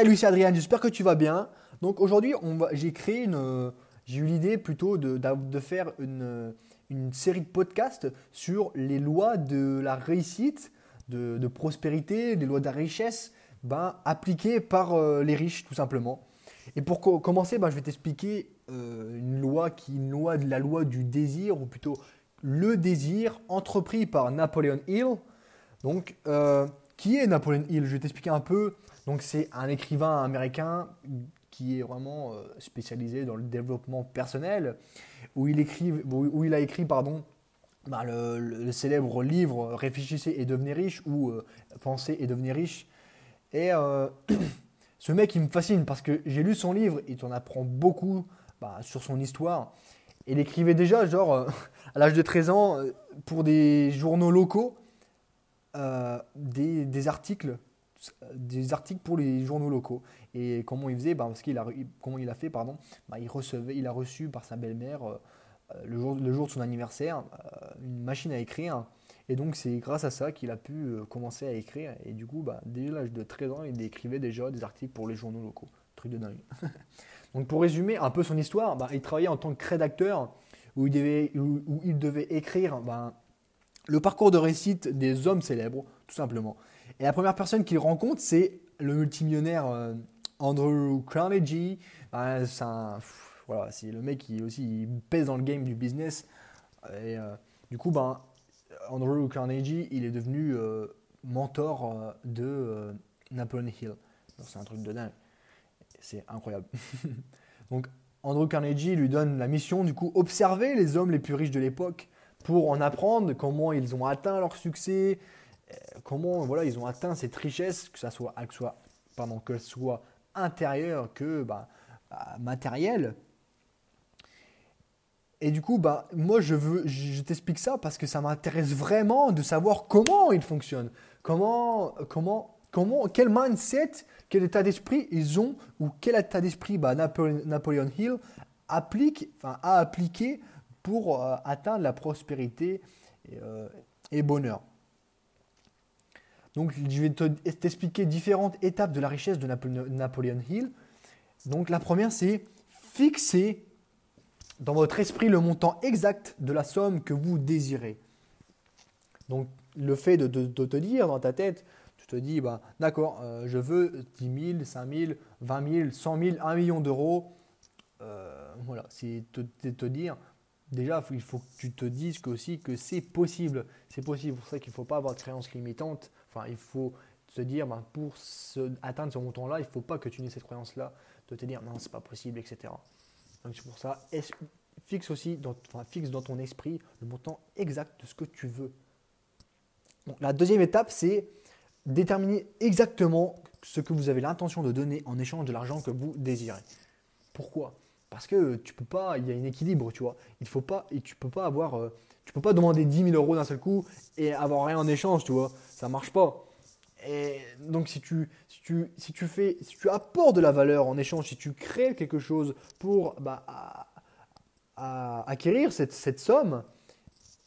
Salut, c'est Adrien, j'espère que tu vas bien. Donc aujourd'hui, j'ai créé une. J'ai eu l'idée plutôt de, faire une, une, série de podcasts sur les lois de la réussite, de, prospérité, les lois de la richesse, ben, appliquées par euh, les riches, tout simplement. Et pour commencer, ben, je vais t'expliquer euh, une loi qui une loi de la loi du désir, ou plutôt le désir entrepris par Napoleon Hill. Donc, euh, qui est Napoleon Hill? Je vais t'expliquer un peu. Donc, c'est un écrivain américain qui est vraiment euh, spécialisé dans le développement personnel, où il, écrit, où il a écrit pardon, bah, le, célèbre livre Réfléchissez et devenez riche ou euh, Pensez et devenez riche. Et ce mec, il me fascine parce que j'ai lu son livre, il t'en apprend beaucoup bah, sur son histoire. Il écrivait déjà, genre, à l'âge de 13 ans, pour des journaux locaux, euh, des, articles des articles pour les journaux locaux. Et comment il faisait bah, parce qu'il a, Comment il a fait pardon, bah, il, recevait, il a reçu par sa belle-mère euh, le, jour, le jour de son anniversaire euh, une machine à écrire. Et donc c'est grâce à ça qu'il a pu commencer à écrire. Et du coup, bah, dès l'âge de 13 ans, il écrivait déjà des articles pour les journaux locaux. Truc de dingue. donc pour résumer un peu son histoire, il travaillait en tant que rédacteur où il devait, où, il devait écrire le parcours de réussite des hommes célèbres, tout simplement. Et la première personne qu'il rencontre, c'est le multimillionnaire euh, Andrew Carnegie. Ben, c'est voilà, c'est le mec qui aussi pèse dans le game du business. Et euh, du coup, ben, Andrew Carnegie, il est devenu euh, mentor de Napoleon Hill. C'est un truc de dingue. C'est incroyable. Donc, Andrew Carnegie lui donne la mission, du coup, observer les hommes les plus riches de l'époque pour en apprendre comment ils ont atteint leur succès, euh, comment voilà, ils ont atteint cette richesse, que ça soit, que soit, que soit intérieure que bah, bah, matérielle. Et du coup, bah, moi, je, veux, je t'explique ça parce que ça m'intéresse vraiment de savoir comment ils fonctionnent. Comment, comment, comment, quel mindset, quel état d'esprit ils ont, ou quel état d'esprit bah, Napoleon, Hill applique, enfin, a appliqué pour euh, atteindre la prospérité euh, et, bonheur. Donc je vais t'expliquer différentes étapes de la richesse de Napoleon Hill. Donc la première c'est fixer dans votre esprit le montant exact de la somme que vous désirez. Donc le fait de, te dire dans ta tête, tu te dis, bah, d'accord, euh, je veux 10 000, 5 000, 20 000, 100 000, 1 million d'euros. voilà, c'est te, te, dire, déjà, il faut que tu te dises que aussi que c'est possible. C'est possible. pour ça qu'il ne faut pas avoir de croyance limitante. Enfin, il faut se dire, ben, pour atteindre ce montant-là, il ne faut pas que tu aies cette croyance-là de te dire, non, c'est pas possible, etc. Donc c'est pour ça, fixe aussi, dans, enfin, fixe dans ton esprit le montant exact de ce que tu veux. La deuxième étape, c'est déterminer exactement ce que vous avez l'intention de donner en échange de l'argent que vous désirez. Pourquoi? Parce que tu peux pas, il y a un équilibre, tu vois. Il faut pas, et tu peux pas avoir, euh, tu peux pas demander 10 000 euros d'un seul coup et avoir rien en échange, tu vois. Ça marche pas. Et donc si tu, si tu, si tu fais, si tu apportes de la valeur en échange, si tu crées quelque chose pour bah, acquérir cette, somme,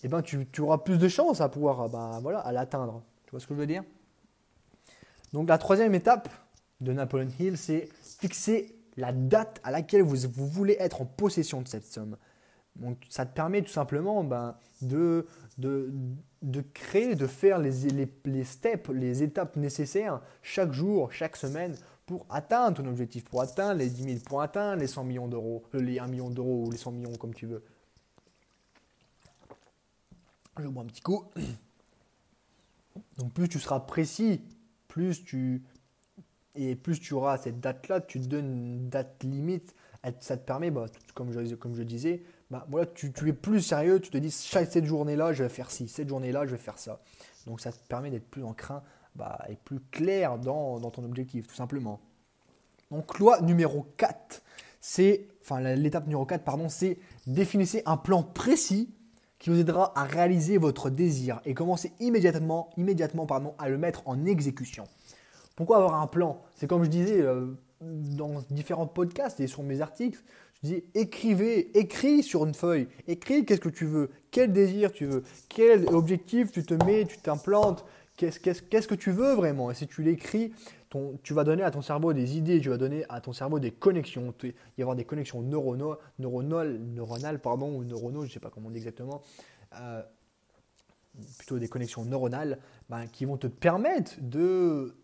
eh ben tu, tu, auras plus de chances à pouvoir, bah, voilà, à l'atteindre. Tu vois ce que je veux dire? Donc la troisième étape de Napoleon Hill, c'est fixer la date à laquelle vous, voulez être en possession de cette somme. Donc, ça te permet tout simplement ben, de, de, de, créer, de faire les, steps, les étapes nécessaires chaque jour, chaque semaine pour atteindre ton objectif, pour atteindre les 10 000, pour atteindre les 100 millions d'euros, euh, les 1 million d'euros ou les 100 millions comme tu veux. Je bois un petit coup. Donc plus tu seras précis, plus tu, et plus tu auras cette date-là, tu te donnes une date limite, ça te permet, bah, comme, je, disais, bah, voilà, tu, tu, es plus sérieux, tu te dis, cette journée-là, je vais faire ci, cette journée-là, je vais faire ça. Donc ça te permet d'être plus en craint bah, et plus clair dans, dans, ton objectif, tout simplement. Donc loi numéro 4, c'est, enfin l'étape numéro 4, pardon, c'est définissez un plan précis qui vous aidera à réaliser votre désir et commencez immédiatement, immédiatement pardon, à le mettre en exécution. Pourquoi avoir un plan? C'est comme je disais euh, dans différents podcasts et sur mes articles, je dis écrivez, écris sur une feuille, écris qu'est-ce que tu veux, quel désir tu veux, quel objectif tu te mets, tu t'implantes, qu'est-ce que tu veux vraiment? Et si tu l'écris, tu vas donner à ton cerveau des idées, tu vas donner à ton cerveau des connexions. Il va y avoir des connexions neuronales, neuronales, pardon, ou neuronaux, je ne sais pas comment on dit exactement. Euh, plutôt des connexions neuronales ben, qui vont te permettre de,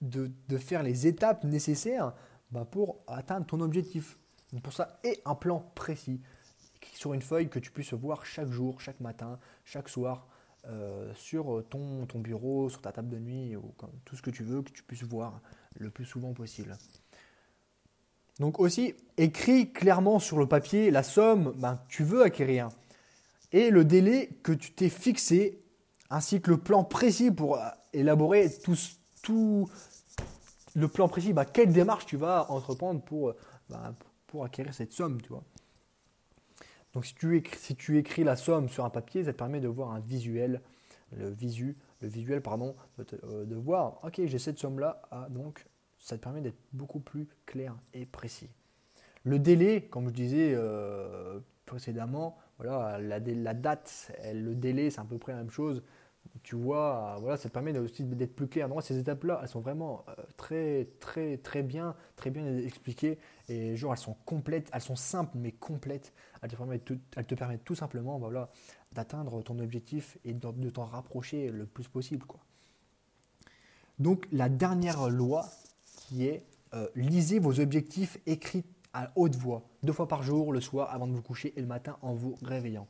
de, faire les étapes nécessaires ben, pour atteindre ton objectif. pour ça, et un plan précis sur une feuille que tu puisses voir chaque jour, chaque matin, chaque soir, euh, sur ton, ton, bureau, sur ta table de nuit, ou tout ce que tu veux, que tu puisses voir le plus souvent possible. Donc aussi, écris clairement sur le papier la somme ben, que tu veux acquérir et le délai que tu t'es fixé, ainsi que le plan précis pour euh, élaborer tout, le plan précis, ben, quelle démarche tu vas entreprendre pour, ben, pour acquérir cette somme, tu vois. Donc si tu, écris, si tu écris la somme sur un papier, ça te permet de voir un visuel, le visu, le visuel pardon, de, euh, voir, ok j'ai cette somme-là, ah, donc ça te permet d'être beaucoup plus clair et précis. Le délai, comme je disais euh, précédemment, voilà, la, date, le délai, c'est à peu près la même chose tu vois, voilà, ça te permet aussi d'être plus clair. moi, ces étapes-là, elles sont vraiment euh, très, très, très bien, très bien expliquées. Et genre, elles sont complètes, elles sont simples mais complètes. Elles te permettent, tout, elles te permettent tout simplement, bah, voilà, d'atteindre ton objectif et de, t'en rapprocher le plus possible, quoi. Donc, la dernière loi qui est euh, lisez vos objectifs écrits à haute voix, deux fois par jour, le soir, avant de vous coucher et le matin en vous réveillant.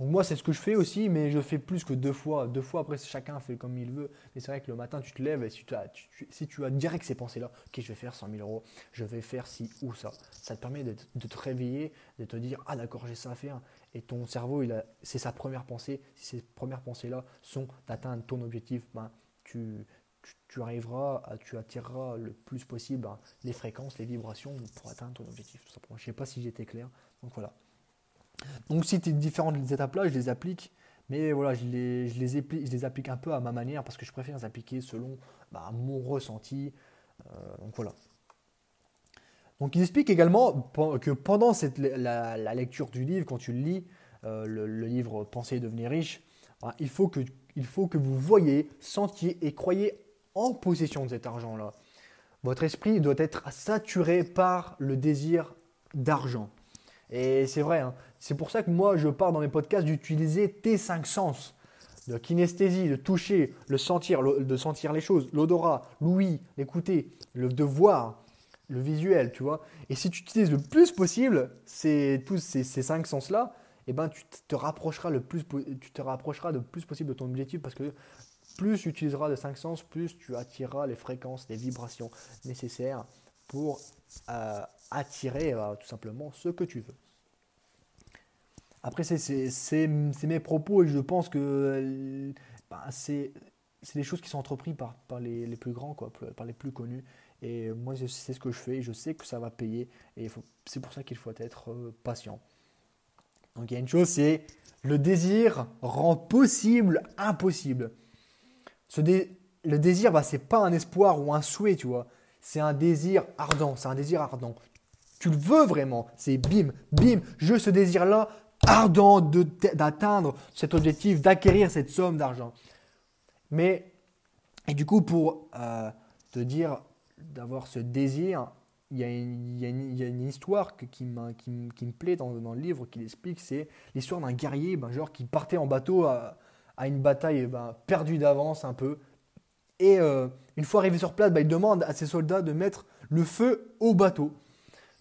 Donc moi, c'est ce que je fais aussi, mais je fais plus que deux fois. Deux fois, après, chacun fait comme il veut. Mais c'est vrai que le matin, tu te lèves et si tu as, si tu as direct ces pensées-là, ok, je vais faire 100 000 euros, je vais faire ci ou ça, ça te permet de, te réveiller, de te dire, ah d'accord, j'ai ça à faire. Et ton cerveau, c'est sa première pensée. Si ces premières pensées-là sont d'atteindre ton objectif, ben, tu, tu, arriveras, à, tu attireras le plus possible ben, les fréquences, les vibrations pour atteindre ton objectif. Tout simplement. Je ne sais pas si j'étais clair. Donc voilà. Donc ces différentes étapes-là, je les applique, mais voilà, je les, je, les applique, je les applique un peu à ma manière parce que je préfère les appliquer selon bah, mon ressenti. Euh, donc voilà. Donc il explique également que pendant cette, la, lecture du livre, quand tu lis, euh, le, livre Penser et devenir riche, bah, il, faut que, il faut que vous voyez, sentiez et croyez en possession de cet argent-là. Votre esprit doit être saturé par le désir d'argent. Et c'est vrai, hein. c'est pour ça que moi je pars dans mes podcasts d'utiliser tes cinq sens de kinesthésie, de toucher, le sentir, de sentir les choses, l'odorat, l'ouïe, l'écouter, le de voir, le visuel, tu vois. Et si tu utilises le plus possible ces, tous ces, cinq sens-là, eh ben, tu te rapprocheras le plus, tu te rapprocheras le plus possible de ton objectif parce que plus tu utiliseras les cinq sens, plus tu attireras les fréquences, les vibrations nécessaires pour euh, attirer euh, tout simplement ce que tu veux. Après, c'est mes propos et je pense que euh, bah, c'est des choses qui sont entreprises par, les, plus grands, par les plus connus. Et moi, c'est ce que je fais et je sais que ça va payer. Et c'est pour ça qu'il faut être patient. Donc il y a une chose, c'est le désir rend possible impossible. Le désir, bah, c'est pas un espoir ou un souhait, tu vois c'est un désir ardent, c'est un désir ardent. Tu le veux vraiment, c'est bim, bim, je ce désir-là ardent d'atteindre cet objectif, d'acquérir cette somme d'argent. Mais, et du coup, pour euh, te dire d'avoir ce désir, il y, a une, histoire qui, me plaît dans, le livre qui l'explique, c'est l'histoire d'un guerrier ben, genre, qui partait en bateau une bataille ben, perdue d'avance un peu, et euh, une fois arrivé sur place, bah, il demande à ses soldats de mettre le feu au bateau.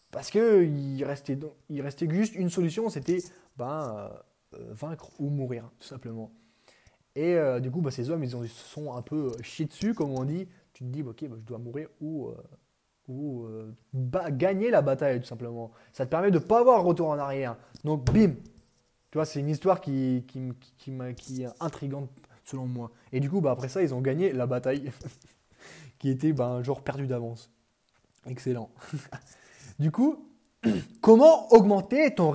Parce qu'il restait, il restait juste une solution, c'était ben, euh, vaincre ou mourir, tout simplement. Et euh, du coup, bah, ces hommes, ils, ont, sont un peu chiés dessus, comme on dit. Tu te dis, ok, je dois mourir ou, ou gagner la bataille, tout simplement. Ça te permet de ne pas avoir retour en arrière. Donc, bim Tu vois, c'est une histoire qui, qui, qui, qui est intrigante selon moi. Et du coup, bah, après ça, ils ont gagné la bataille, qui était bah, un genre perdu d'avance. Excellent. du coup, comment augmenter ton,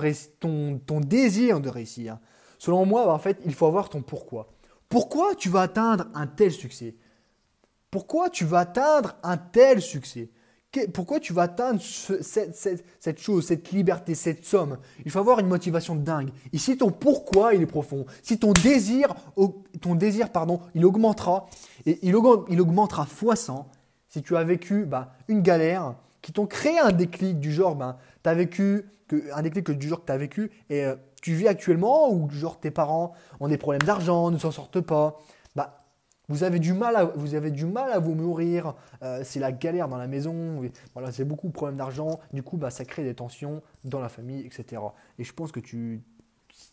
désir de réussir? Selon moi, bah, en fait, il faut avoir ton pourquoi. Pourquoi tu vas atteindre un tel succès? Pourquoi tu vas atteindre un tel succès? Pourquoi tu vas atteindre cette, chose, cette liberté, cette somme? Il faut avoir une motivation dingue. Ici, ton pourquoi, il est profond. Si ton désir, ton désir pardon, il augmentera, et il, augmentera fois 100, si tu as vécu bah, une galère qui t'ont créé un déclic du genre, ben, tu vécu, un déclic du genre que tu as vécu, et euh, tu vis actuellement, ou genre tes parents ont des problèmes d'argent, ne s'en sortent pas, bah, vous avez du mal à vous, avez euh, c'est la galère dans la maison, voilà, c'est beaucoup de problèmes d'argent, du coup bah, ça crée des tensions dans la famille, etc. Et je pense que tu,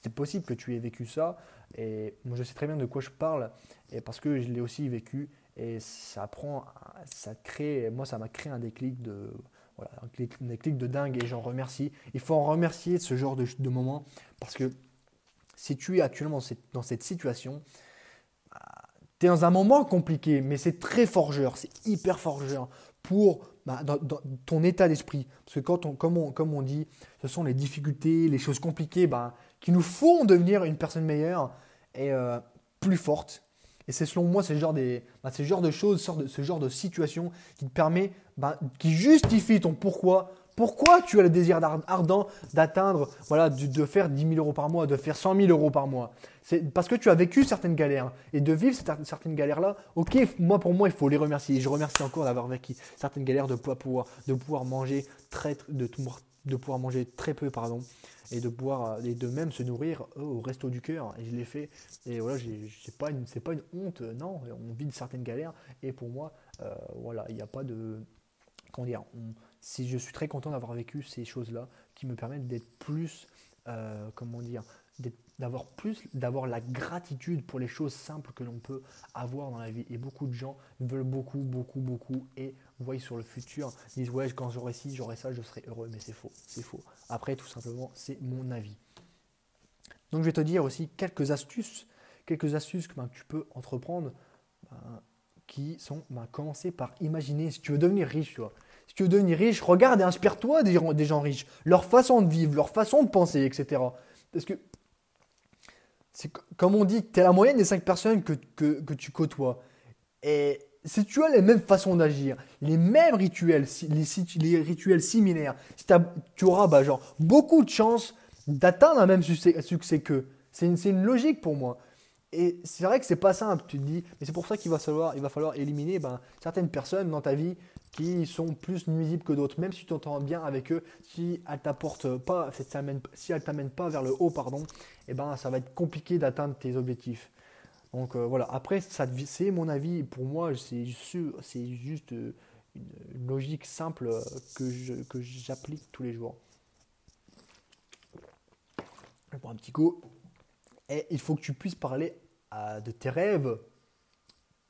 c'est possible que tu aies vécu ça, et moi je sais très bien de quoi je parle, et parce que je l'ai aussi vécu, et ça prend, ça crée, moi ça m'a créé un déclic de, voilà, un déclic de dingue, et j'en remercie. Il faut en remercier ce genre de, de moment, parce que si tu es actuellement dans cette situation, dans un moment compliqué, mais c'est très forgeur, c'est hyper forgeur pour bah, dans, ton état d'esprit. Parce que quand on, comme, on, comme on dit, ce sont les difficultés, les choses compliquées bah, qui nous font devenir une personne meilleure et euh, plus forte. Et c'est selon moi ce genre, des, bah, ce genre de choses, ce genre de situation qui te permet, qui justifie ton pourquoi pourquoi tu as le désir ardent d'atteindre, voilà, de, faire 10 000 euros par mois, de faire 100 000 euros par mois? C'est parce que tu as vécu certaines galères. Et de vivre certaines galères-là, ok, moi pour moi, il faut les remercier. Et je remercie encore d'avoir vécu certaines galères, de pouvoir, manger très, de, pouvoir manger très peu, pardon, et de pouvoir, et de même se nourrir euh, au resto du cœur. Et je l'ai fait. Et voilà, c'est pas une, pas une honte, non. On vit de certaines galères. Et pour moi, euh, voilà, il n'y a pas de, comment dire, si je suis très content d'avoir vécu ces choses-là qui me permettent d'être plus, euh, comment dire, d'avoir plus, d'avoir la gratitude pour les choses simples que l'on peut avoir dans la vie. Et beaucoup de gens veulent beaucoup, beaucoup, beaucoup et voient sur le futur, disent ouais quand j'aurai ci, j'aurai ça, je serai heureux. Mais c'est faux, c'est faux. Après, tout simplement, c'est mon avis. Donc je vais te dire aussi quelques astuces, quelques astuces que ben, tu peux entreprendre. Ben, qui sont ben, commencer par imaginer si tu veux devenir riche, tu vois. Si tu veux devenir riche, regarde et inspire-toi des, gens riches, leur façon de vivre, leur façon de penser, etc. Parce que, comme on dit, tu es la moyenne des cinq personnes que, que, tu côtoies. Et si tu as les mêmes façons d'agir, les mêmes rituels, les, les rituels similaires, si tu auras bah, genre, beaucoup de chances d'atteindre un même succès, succès qu'eux. C'est une, une, logique pour moi. Et c'est vrai que c'est pas simple, tu te dis, mais c'est pour ça qu'il va falloir, éliminer ben, certaines personnes dans ta vie qui sont plus nuisibles que d'autres, même si tu t'entends bien avec eux, si elles t'apportent pas, si elles t'amènent pas vers le haut, pardon, et eh ben ça va être compliqué d'atteindre tes objectifs. Donc euh, voilà, après c'est mon avis, pour moi c'est juste euh, une logique simple euh, que que j'applique tous les jours. Je prends un petit coup. Et il faut que tu puisses parler de tes rêves.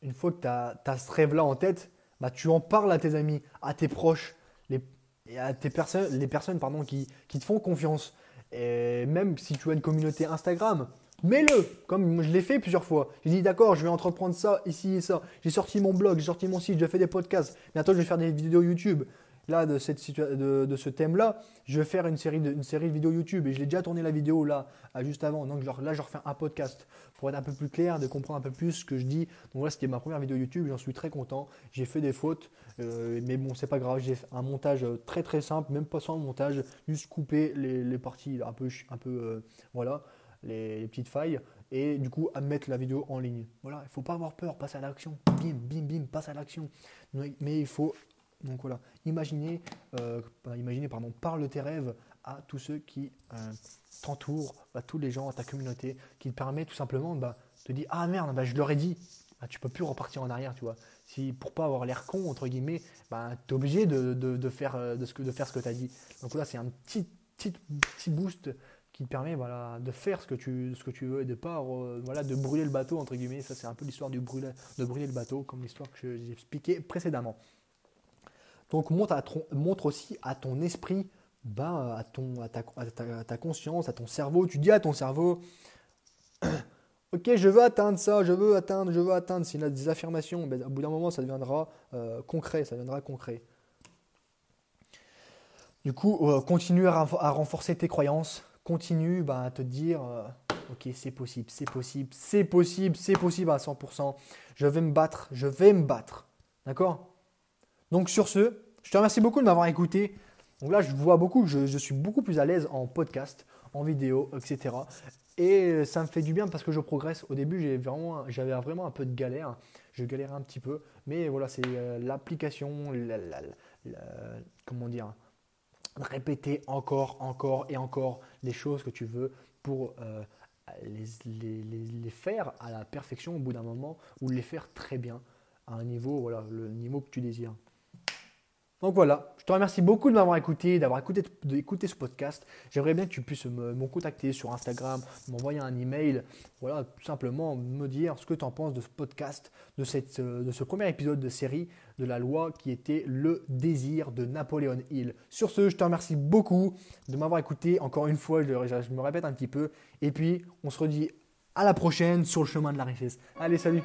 Une fois que tu as, ce rêve-là en tête, bah, tu en parles à tes amis, à tes proches, les, et à tes personnes, les personnes pardon, qui, qui, te font confiance. Et même si tu as une communauté Instagram, mets-le, comme je l'ai fait plusieurs fois. J'ai dit d'accord, je vais entreprendre ça, ici et ça. J'ai sorti mon blog, j'ai sorti mon site, j'ai fait des podcasts. Bientôt, je vais faire des vidéos YouTube là, de, cette de, de ce thème-là, je vais faire une série, de, une série de vidéos YouTube et je l'ai déjà tourné la vidéo là, juste avant. Donc là, je refais un podcast pour être un peu plus clair, de comprendre un peu plus ce que je dis. Donc voilà, c'était ma première vidéo YouTube, j'en suis très content. J'ai fait des fautes, euh, mais bon, c'est pas grave. J'ai un montage très très simple, même pas sans montage, juste couper les, les parties un peu, un peu euh, voilà, les, petites failles et du coup à mettre la vidéo en ligne. Voilà, il faut pas avoir peur, passe à l'action. Bim, bim, bim, passe à l'action. Mais il faut donc voilà, imaginez, euh, imaginez pardon, parle tes rêves à tous ceux qui euh, t'entourent, à tous les gens, à ta communauté, qui te permet tout simplement bah, de te dire Ah merde, bah, je leur ai dit, bah, tu peux plus repartir en arrière, tu vois. Si pour pas avoir l'air con, entre guillemets, bah, tu es obligé de, de, faire, euh, de, ce que, de faire ce que tu as dit. Donc là, c'est un petit, petit, petit boost qui te permet voilà, de faire ce que tu, ce que tu veux et de pas voilà, de brûler le bateau, entre guillemets. Ça, c'est un peu l'histoire de brûler le bateau, comme l'histoire que j'ai expliqué précédemment. Donc montre, aussi à ton esprit, ben, à, ton, à, ta, conscience, à ton cerveau. Tu dis à ton cerveau, ok, je veux atteindre ça, je veux atteindre, je veux atteindre. S'il a des affirmations, ben, au bout d'un moment, ça deviendra euh, concret, ça deviendra concret. Du coup, euh, continue à, renforcer tes croyances, continue ben, à te dire, euh, ok, c'est possible, c'est possible, c'est possible, c'est possible à 100%. Je vais me battre, je vais me battre. D'accord? Donc sur ce, Je te remercie beaucoup de m'avoir écouté. Donc là, je vois beaucoup je, suis beaucoup plus à l'aise en podcast, en vidéo, etc. Et ça me fait du bien parce que je progresse. Au début, j'avais vraiment, vraiment un peu de galère. Je galérais un petit peu. Mais voilà, c'est euh, l'application, comment dire, répéter encore, encore et encore les choses que tu veux pour euh, les, les, faire à la perfection au bout d'un moment ou les faire très bien à un niveau, voilà, le niveau que tu désires. Donc voilà, je te remercie beaucoup de m'avoir écouté, d'avoir écouté, ce podcast. J'aimerais bien que tu puisses me, contacter sur Instagram, m'envoyer un email, voilà, tout simplement me dire ce que tu en penses de ce podcast, de, cette, de ce premier épisode de série de la loi qui était le désir de Napoléon Hill. Sur ce, je te remercie beaucoup de m'avoir écouté. Encore une fois, je me répète un petit peu. Et puis, on se redit à la prochaine sur le chemin de la richesse. Allez, salut